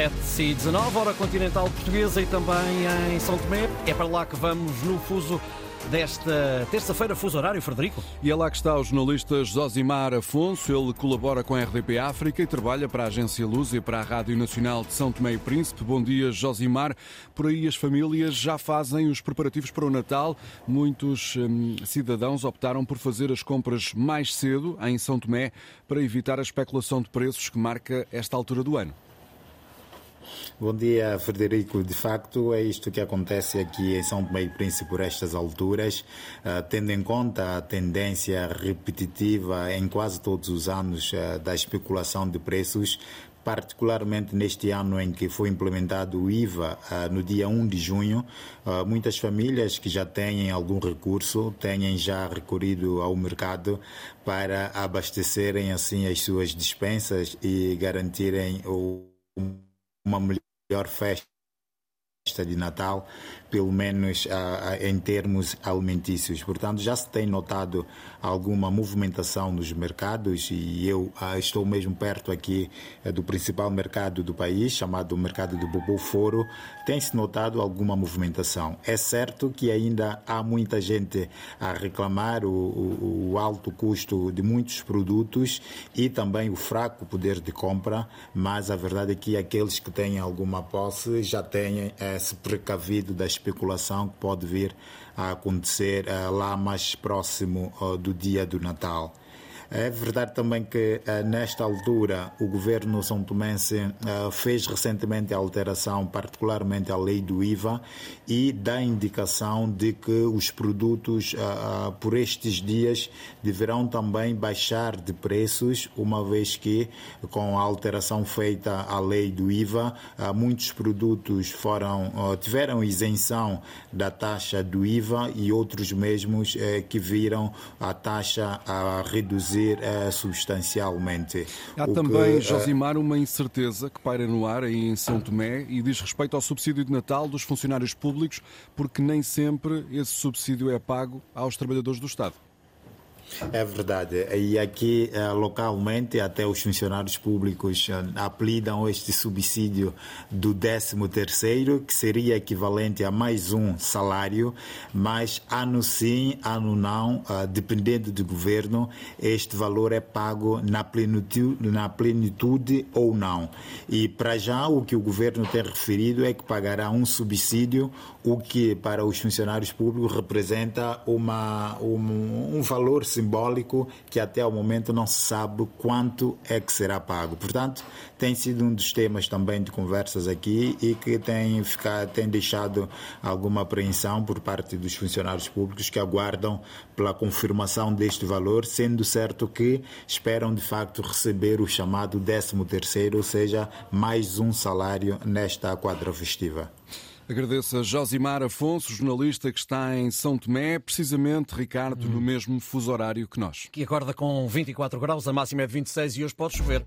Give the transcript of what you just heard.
7 e 19, hora continental portuguesa e também em São Tomé. É para lá que vamos no fuso desta terça-feira, fuso horário, Frederico. E é lá que está o jornalista Josimar Afonso. Ele colabora com a RDP África e trabalha para a Agência Luz e para a Rádio Nacional de São Tomé e Príncipe. Bom dia, Josimar. Por aí as famílias já fazem os preparativos para o Natal. Muitos hum, cidadãos optaram por fazer as compras mais cedo em São Tomé para evitar a especulação de preços que marca esta altura do ano. Bom dia, Frederico. De facto, é isto que acontece aqui em São Tomé e Príncipe por estas alturas, uh, tendo em conta a tendência repetitiva em quase todos os anos uh, da especulação de preços, particularmente neste ano em que foi implementado o IVA uh, no dia 1 de junho, muitas famílias que já têm algum recurso têm já recorrido ao mercado para abastecerem assim as suas dispensas e garantirem o uma melhor festa de Natal pelo menos uh, em termos alimentícios. Portanto, já se tem notado alguma movimentação nos mercados e eu uh, estou mesmo perto aqui do principal mercado do país, chamado mercado do Bobo Foro. Tem-se notado alguma movimentação. É certo que ainda há muita gente a reclamar o, o, o alto custo de muitos produtos e também o fraco poder de compra, mas a verdade é que aqueles que têm alguma posse já têm eh, se precavido das especulação que pode vir a acontecer uh, lá mais próximo uh, do dia do Natal. É verdade também que eh, nesta altura o governo são tomense eh, fez recentemente a alteração, particularmente a lei do IVA, e dá indicação de que os produtos eh, por estes dias deverão também baixar de preços, uma vez que com a alteração feita à lei do IVA, muitos produtos foram tiveram isenção da taxa do IVA e outros mesmos que viram a taxa a reduzir reduzir uh, substancialmente. Há também, que, uh, Josimar, uma incerteza que paira no ar aí em São Tomé e diz respeito ao subsídio de Natal dos funcionários públicos, porque nem sempre esse subsídio é pago aos trabalhadores do Estado. É verdade. E aqui, eh, localmente, até os funcionários públicos eh, aplicam este subsídio do 13 terceiro, que seria equivalente a mais um salário, mas ano sim, ano não, eh, dependendo do governo, este valor é pago na plenitude, na plenitude ou não. E para já, o que o governo tem referido é que pagará um subsídio, o que para os funcionários públicos representa uma, um, um valor simbólico que até ao momento não se sabe quanto é que será pago. Portanto, tem sido um dos temas também de conversas aqui e que tem, ficado, tem deixado alguma apreensão por parte dos funcionários públicos que aguardam pela confirmação deste valor, sendo certo que esperam de facto receber o chamado 13 terceiro, ou seja, mais um salário nesta quadra festiva. Agradeço a Josimar Afonso, jornalista que está em São Tomé, precisamente, Ricardo, hum. no mesmo fuso horário que nós. Que acorda com 24 graus, a máxima é 26 e hoje pode chover.